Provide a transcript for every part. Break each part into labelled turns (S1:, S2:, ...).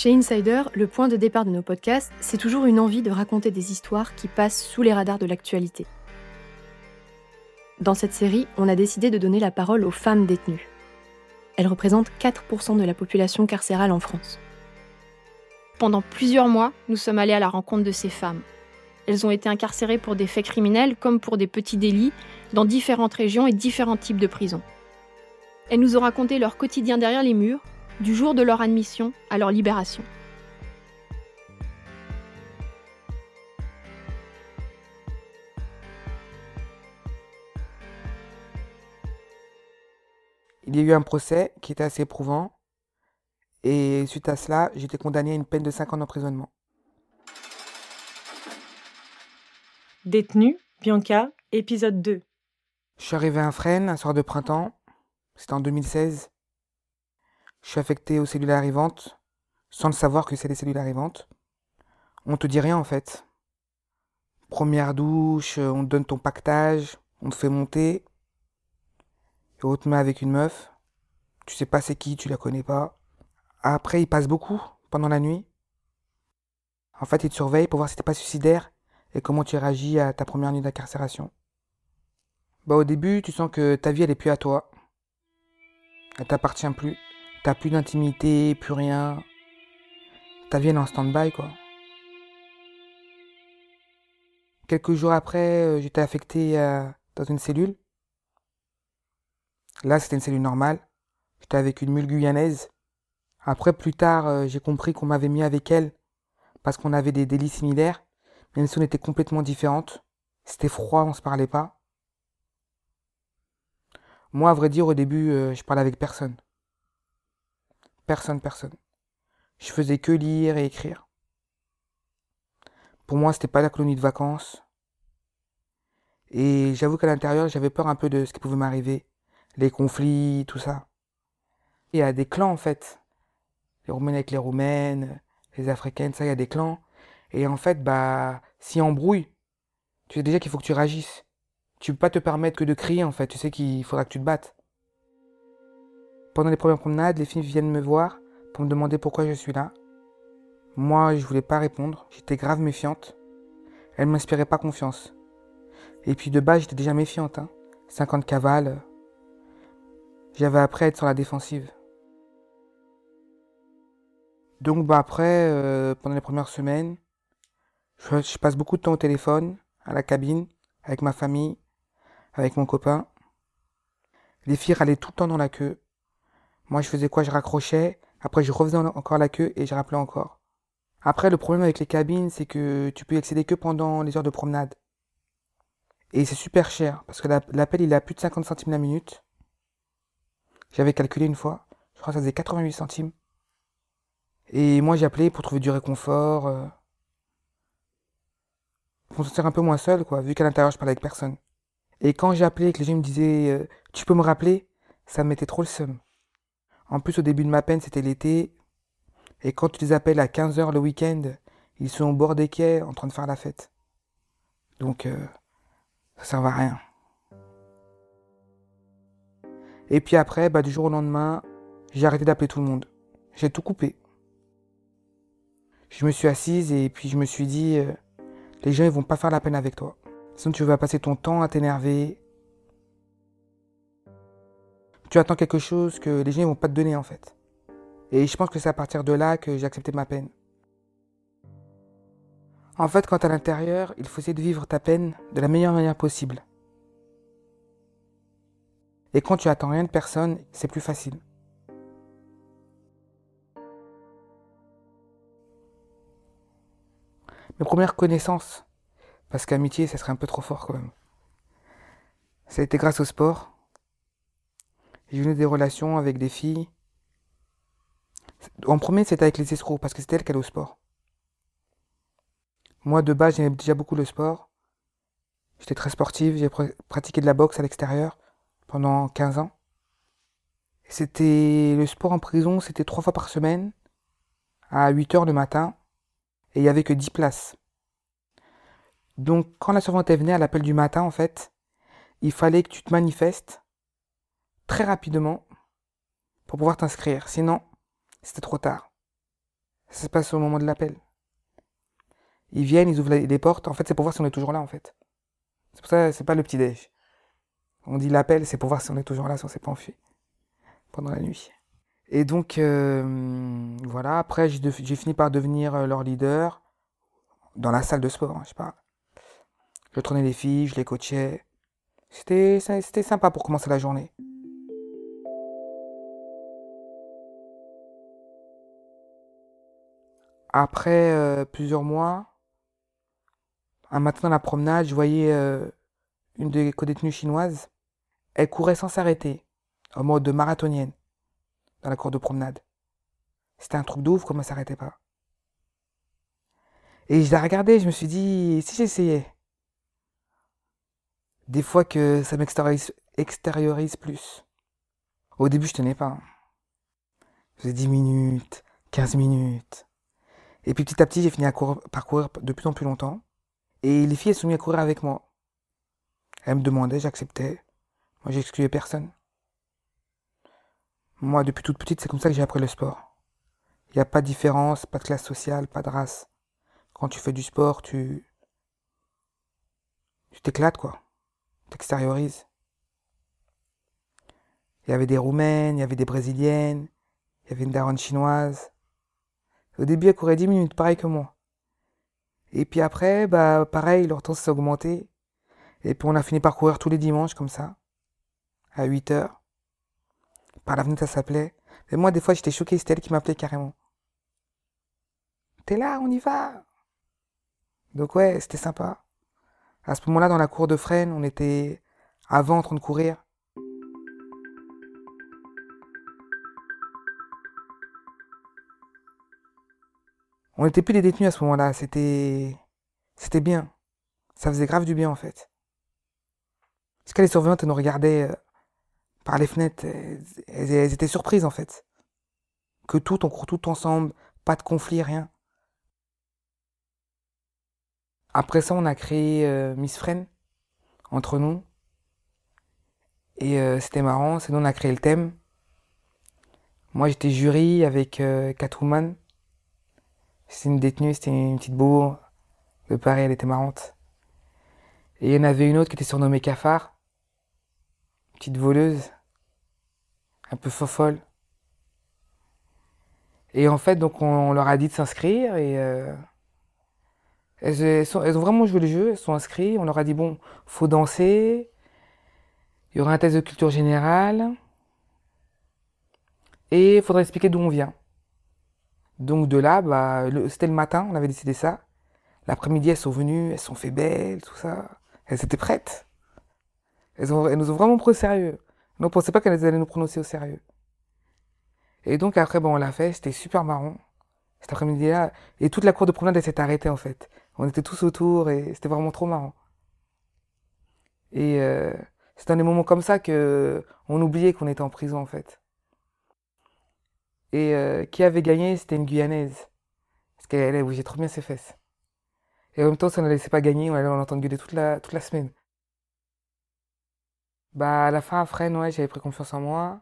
S1: Chez Insider, le point de départ de nos podcasts, c'est toujours une envie de raconter des histoires qui passent sous les radars de l'actualité. Dans cette série, on a décidé de donner la parole aux femmes détenues. Elles représentent 4% de la population carcérale en France.
S2: Pendant plusieurs mois, nous sommes allés à la rencontre de ces femmes. Elles ont été incarcérées pour des faits criminels comme pour des petits délits dans différentes régions et différents types de prisons. Elles nous ont raconté leur quotidien derrière les murs, du jour de leur admission à leur libération.
S3: Il y a eu un procès qui était assez éprouvant. Et suite à cela, j'ai été condamné à une peine de 5 ans d'emprisonnement.
S4: Détenu, Bianca, épisode 2.
S3: Je suis arrivé à Fresnes un soir de printemps. C'était en 2016. Je suis affecté aux cellules arrivantes, sans le savoir que c'est les cellules arrivantes. On te dit rien en fait. Première douche, on te donne ton pactage, on te fait monter. Et on te met avec une meuf. Tu sais pas c'est qui, tu la connais pas. Après, il passe beaucoup pendant la nuit. En fait, il te surveille pour voir si t'es pas suicidaire et comment tu réagis à ta première nuit d'incarcération. Bah, au début, tu sens que ta vie, elle est plus à toi. Elle t'appartient plus. T'as plus d'intimité, plus rien. Ta vie, en stand-by, quoi. Quelques jours après, euh, j'étais affecté euh, dans une cellule. Là, c'était une cellule normale. J'étais avec une mule guyanaise. Après, plus tard, euh, j'ai compris qu'on m'avait mis avec elle parce qu'on avait des délits similaires, même si on était complètement différentes. C'était froid, on se parlait pas. Moi, à vrai dire, au début, je parlais avec personne. Personne, personne. Je faisais que lire et écrire. Pour moi, c'était pas la colonie de vacances. Et j'avoue qu'à l'intérieur, j'avais peur un peu de ce qui pouvait m'arriver. Les conflits, tout ça. Il y a des clans, en fait. Les Roumaines avec les Roumaines, les Africaines, ça, il y a des clans. Et en fait, bah, si embrouille, tu sais déjà qu'il faut que tu réagisses. Tu peux pas te permettre que de crier, en fait. Tu sais qu'il faudra que tu te battes. Pendant les premières promenades, les filles viennent me voir pour me demander pourquoi je suis là. Moi, je voulais pas répondre. J'étais grave méfiante. Elles m'inspiraient pas confiance. Et puis de base, j'étais déjà méfiante. Hein. 50 cavales. J'avais appris à être sur la défensive. Donc bah après, euh, pendant les premières semaines, je passe beaucoup de temps au téléphone, à la cabine, avec ma famille, avec mon copain. Les filles râlaient tout le temps dans la queue. Moi, je faisais quoi? Je raccrochais. Après, je refaisais encore la queue et je rappelais encore. Après, le problème avec les cabines, c'est que tu peux y accéder que pendant les heures de promenade. Et c'est super cher, parce que l'appel, il a plus de 50 centimes la minute. J'avais calculé une fois. Je crois que ça faisait 88 centimes. Et moi, appelé pour trouver du réconfort. Euh, pour se sentir un peu moins seul, quoi, vu qu'à l'intérieur, je parlais avec personne. Et quand appelé et que les gens me disaient euh, Tu peux me rappeler ?», ça me mettait trop le seum. En plus, au début de ma peine, c'était l'été. Et quand tu les appelles à 15h le week-end, ils sont au bord des quais en train de faire la fête. Donc, euh, ça sert à rien. Et puis après, bah, du jour au lendemain, j'ai arrêté d'appeler tout le monde. J'ai tout coupé. Je me suis assise et puis je me suis dit, euh, les gens ils vont pas faire la peine avec toi. Sinon tu vas passer ton temps à t'énerver, tu attends quelque chose que les gens ne vont pas te donner en fait. Et je pense que c'est à partir de là que j'ai accepté ma peine. En fait, quand à l'intérieur, il faut essayer de vivre ta peine de la meilleure manière possible. Et quand tu attends rien de personne, c'est plus facile. Mes premières connaissances, Parce qu'amitié, ça serait un peu trop fort quand même. Ça a été grâce au sport. J'ai eu des relations avec des filles. En premier, c'était avec les escrocs, parce que c'était elles qui allaient au sport. Moi, de base, j'aimais déjà beaucoup le sport. J'étais très sportive, j'ai pratiqué de la boxe à l'extérieur pendant 15 ans. C'était le sport en prison, c'était trois fois par semaine, à 8 heures le matin, et il n'y avait que 10 places. Donc, quand la servante venue à l'appel du matin, en fait, il fallait que tu te manifestes très rapidement pour pouvoir t'inscrire. Sinon, c'était trop tard. Ça se passe au moment de l'appel. Ils viennent, ils ouvrent les portes. En fait, c'est pour voir si on est toujours là, en fait. C'est pour ça, c'est pas le petit déj. On dit l'appel, c'est pour voir si on est toujours là, si on s'est pas enfui pendant la nuit. Et donc, euh, voilà. Après, j'ai fini par devenir euh, leur leader dans la salle de sport, hein, je sais pas. Je traînais les filles, je les coachais. C'était, c'était sympa pour commencer la journée. Après euh, plusieurs mois, un matin dans la promenade, je voyais euh, une des co-détenues chinoises. Elle courait sans s'arrêter, en mode marathonienne, dans la cour de promenade. C'était un truc d'ouf comme elle s'arrêtait pas. Et je la regardais, je me suis dit, si j'essayais. Des fois que ça m'extériorise plus. Au début, je tenais pas. Je faisais 10 minutes, 15 minutes. Et puis petit à petit, j'ai fini à courir, par courir de plus en plus longtemps. Et les filles, elles sont mises à courir avec moi. Elles me demandaient, j'acceptais. Moi, j'excluais personne. Moi, depuis toute petite, c'est comme ça que j'ai appris le sport. Il n'y a pas de différence, pas de classe sociale, pas de race. Quand tu fais du sport, tu. Tu t'éclates, quoi. T'extériorises. Il y avait des Roumaines, il y avait des Brésiliennes, il y avait une daronne chinoise. Au début, elle courait 10 minutes, pareil que moi. Et puis après, bah, pareil, leur temps s'est augmenté. Et puis on a fini par courir tous les dimanches, comme ça. À 8 heures. Par la fenêtre, ça s'appelait. Et moi, des fois, j'étais choqué, c'était elle qui m'appelait carrément. T'es là, on y va. Donc ouais, c'était sympa. À ce moment-là, dans la cour de Fresnes, on était avant en train de courir. On n'était plus des détenus à ce moment-là. C'était, c'était bien. Ça faisait grave du bien, en fait. Parce que les surveillantes nous regardaient euh, par les fenêtres. Elles, étaient surprises, en fait. Que tout, on court tout ensemble. Pas de conflit, rien. Après ça, on a créé euh, Miss Fren entre nous. Et euh, c'était marrant. C'est nous, on a créé le thème. Moi, j'étais jury avec Catwoman. C'était une détenue, c'était une petite beau de Paris, elle était marrante. Et il y en avait une autre qui était surnommée Cafard. Petite voleuse. Un peu fofolle. Et en fait, donc, on, leur a dit de s'inscrire et euh, elles, elles, ont vraiment joué le jeu, elles sont inscrites. On leur a dit, bon, faut danser. Il y aura un test de culture générale. Et il faudra expliquer d'où on vient. Donc de là, bah, c'était le matin, on avait décidé ça. L'après-midi, elles sont venues, elles sont fait belles, tout ça. Elles étaient prêtes. Elles, nous ont vraiment pris au sérieux. On ne pensait pas qu'elles allaient nous prononcer au sérieux. Et donc après, bon, on l'a fait, c'était super marrant. Cet après-midi-là, et toute la cour de promenade, elle s'est arrêtée en fait. On était tous autour et c'était vraiment trop marrant. Et euh, c'est dans des moments comme ça que on oubliait qu'on était en prison en fait. Et euh, qui avait gagné, c'était une Guyanaise. Parce qu'elle elle bougé trop bien ses fesses. Et en même temps, ça ne la laissait pas gagner, on allait l'entendre gueuler toute la, toute la semaine. Bah, à la fin, après, ouais, j'avais pris confiance en moi.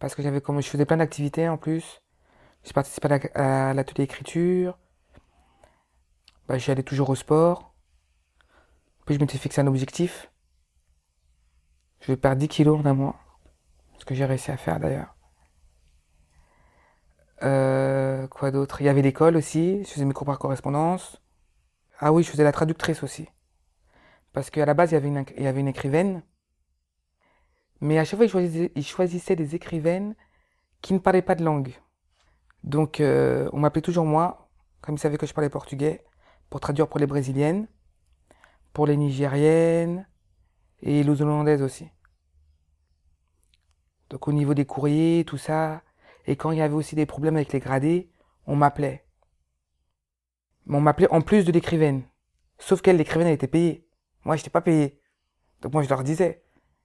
S3: Parce que j'avais comme, je faisais plein d'activités en plus. J'ai participé à l'atelier écriture. Bah, j'allais toujours au sport. Puis je m'étais fixé un objectif. Je vais perdre 10 kilos en un mois. Ce que j'ai réussi à faire d'ailleurs. Euh, quoi d'autre? Il y avait l'école aussi, je faisais mes cours par correspondance. Ah oui, je faisais la traductrice aussi. Parce qu'à la base, il y, avait une, il y avait une écrivaine. Mais à chaque fois, il choisissait, des écrivaines qui ne parlaient pas de langue. Donc, euh, on m'appelait toujours moi, comme il savait que je parlais portugais, pour traduire pour les brésiliennes. pour les Nigériennes et les Hollandaises aussi. Donc au niveau des courriers, tout ça. Et quand il y avait aussi des problèmes avec les gradés, on m'appelait. On m'appelait en plus de l'écrivaine. Sauf qu'elle, l'écrivaine, elle était payée. Moi, je n'étais pas payé. Donc moi, je leur disais,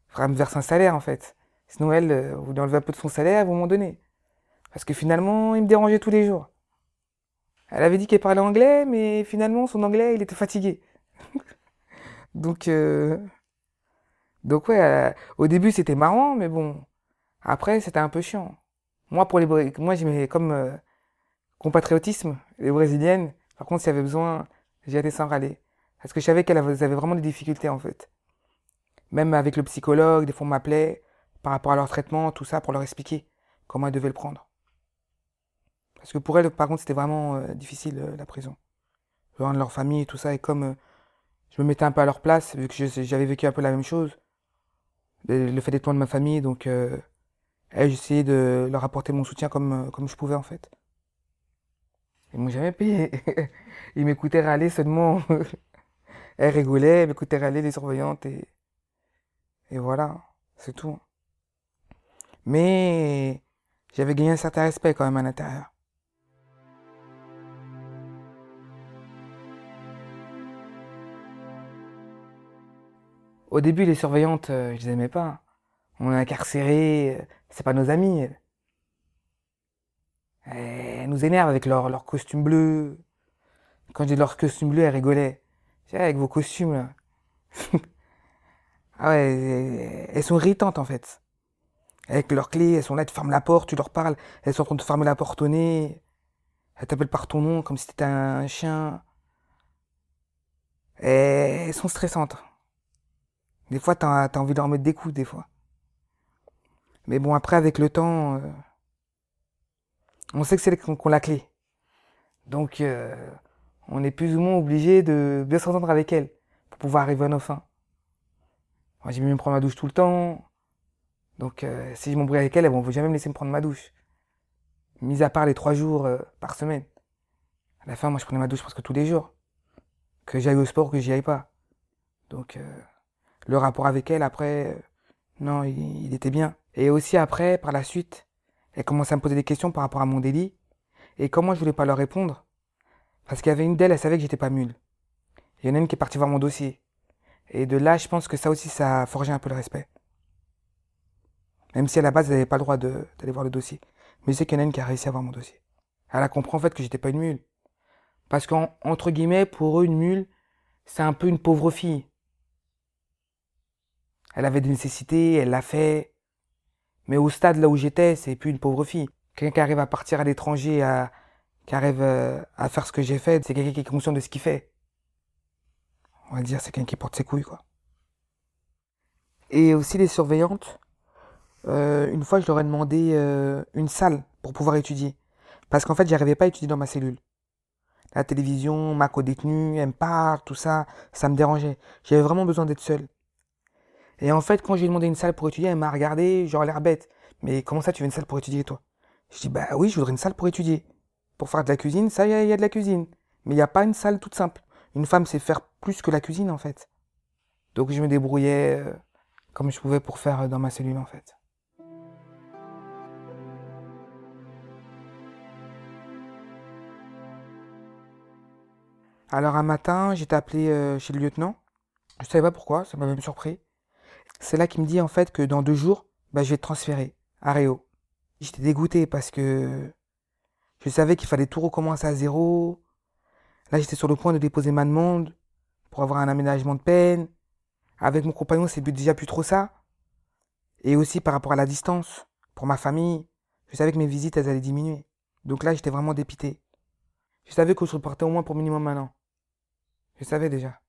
S3: il faudra me verser un salaire, en fait. Sinon, elle, euh, vous lui enlevez un peu de son salaire, vous m'en donnez. Parce que finalement, il me dérangeait tous les jours. Elle avait dit qu'elle parlait anglais, mais finalement, son anglais, il était fatigué. donc, euh... donc ouais, euh, au début, c'était marrant, mais bon, après, c'était un peu chiant. Moi, pour les, moi, j'aimais comme euh, compatriotisme, les brésiliennes. Par contre, s'il y avait besoin, j'y allais sans râler. Parce que je savais qu'elles avaient vraiment des difficultés, en fait. Même avec le psychologue, des fois, on m'appelait par rapport à leur traitement, tout ça, pour leur expliquer comment elles devaient le prendre. Parce que pour elles, par contre, c'était vraiment euh, difficile, euh, la prison. Loin de leur famille et tout ça, et comme je me mettais un peu à leur place, vu que j'avais vécu un peu la même chose, le fait d'être loin de ma famille, donc j'essayais de leur apporter mon soutien comme, comme je pouvais, en fait. Ils m'ont jamais payé. Ils m'écoutaient râler seulement. elles rigolaient, m'écoutaient râler, les surveillantes, et, et voilà, c'est tout. Mais j'avais gagné un certain respect quand même à l'intérieur. Au début, les surveillantes, euh, je les aimais pas. On est incarcérés, euh, c'est pas nos amis. Elles nous énervent avec leur, leur costume bleu. Quand j'ai leur costume bleu, elles rigolaient. avec vos costumes, là. ah ouais, elles sont irritantes, en fait. Avec leurs clés, elles sont là, tu fermes la porte, tu leur parles, elles sont en train de fermer la porte au nez. Elles t'appellent par ton nom, comme si t'étais un chien. Et elles sont stressantes. Des fois, t'as as envie de leur mettre des coups, des fois. Mais bon, après, avec le temps, euh, on sait que c'est qu'on la clé. Donc, euh, on est plus ou moins obligé de bien s'entendre avec elle pour pouvoir arriver à nos fins. Moi, j'ai mis me prendre ma douche tout le temps. Donc, euh, si je m'embrouille avec elle, elles vont jamais me laisser me prendre ma douche. Mis à part les trois jours par semaine. À la fin, moi, je prenais ma douche presque tous les jours. Que j'aille au sport ou que j'y aille pas. Donc, le rapport avec elle, après, non, il, était bien. Et aussi après, par la suite, elle commençait à me poser des questions par rapport à mon délit. Et comment je voulais pas leur répondre Parce qu'il y avait une d'elles, elle savait que j'étais pas mule. Il y en a une qui est partie voir mon dossier. Et de là, je pense que ça aussi, ça a forgé un peu le respect. Même si à la base, elle n'avait pas le droit d'aller voir le dossier. Mais c'est qu'il y en a une qui a réussi à voir mon dossier. Elle a compris en fait que j'étais pas une mule. Parce qu'entre guillemets, pour eux, une mule, c'est un peu une pauvre fille. Elle avait des nécessités, elle l'a fait. Mais au stade là où j'étais, c'est plus une pauvre fille. Quelqu'un qui arrive à partir à l'étranger, à, qui arrive euh, à faire ce que j'ai fait, c'est quelqu'un qui est conscient de ce qu'il fait. On va dire, c'est quelqu'un qui porte ses couilles, quoi. Et aussi les surveillantes. Euh, une fois, je leur ai demandé euh, une salle pour pouvoir étudier. Parce qu'en fait, j'arrivais pas à étudier dans ma cellule. La télévision, ma co-détenue, elle me parle, tout ça, ça me dérangeait. J'avais vraiment besoin d'être seul. Et en fait, quand j'ai demandé une salle pour étudier, elle m'a regardé, genre l'air bête. Mais comment ça, tu veux une salle pour étudier, toi? Je dis, bah oui, je voudrais une salle pour étudier. Pour faire de la cuisine, ça, il y, a de la cuisine. Mais il n'y a pas une salle toute simple. Une femme sait faire plus que la cuisine, en fait. Donc je me débrouillais euh, comme je pouvais pour faire euh, dans ma cellule, en fait. Alors un matin, j'étais appelé euh, chez le lieutenant. Je savais pas pourquoi, ça m'a même surpris. C'est là qu'il me dit en fait que dans deux jours, bah, je vais te transférer à Réo. J'étais dégoûté parce que je savais qu'il fallait tout recommencer à zéro. Là, j'étais sur le point de déposer ma demande pour avoir un aménagement de peine. Avec mon compagnon, c'est déjà plus trop ça. Et aussi par rapport à la distance, pour ma famille, je savais que mes visites, elles allaient diminuer. Donc là, j'étais vraiment dépité. Je savais que je repartais au moins pour minimum un an. Je savais déjà.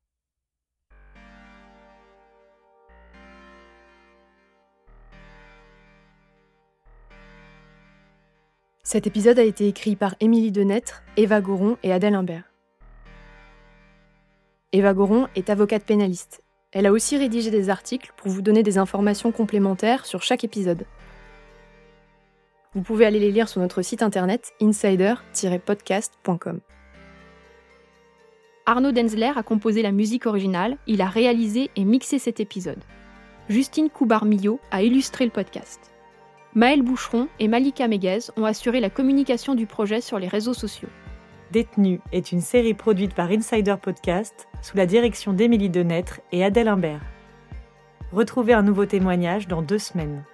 S1: Cet épisode a été écrit par Émilie Denêtre, Eva Goron et Adèle Imbert. Eva Goron est avocate pénaliste. Elle a aussi rédigé des articles pour vous donner des informations complémentaires sur chaque épisode. Vous pouvez aller les lire sur notre site internet insider-podcast.com.
S2: Arnaud Denzler a composé la musique originale, il a réalisé et mixé cet épisode. Justine Coubar-Millot a illustré le podcast. Maël Boucheron et Malika Meguez ont assuré la communication du projet sur les réseaux sociaux.
S4: Détenu est une série produite par Insider Podcast sous la direction d'Émilie Denêtre et Adèle Imbert. Retrouvez un nouveau témoignage dans deux semaines.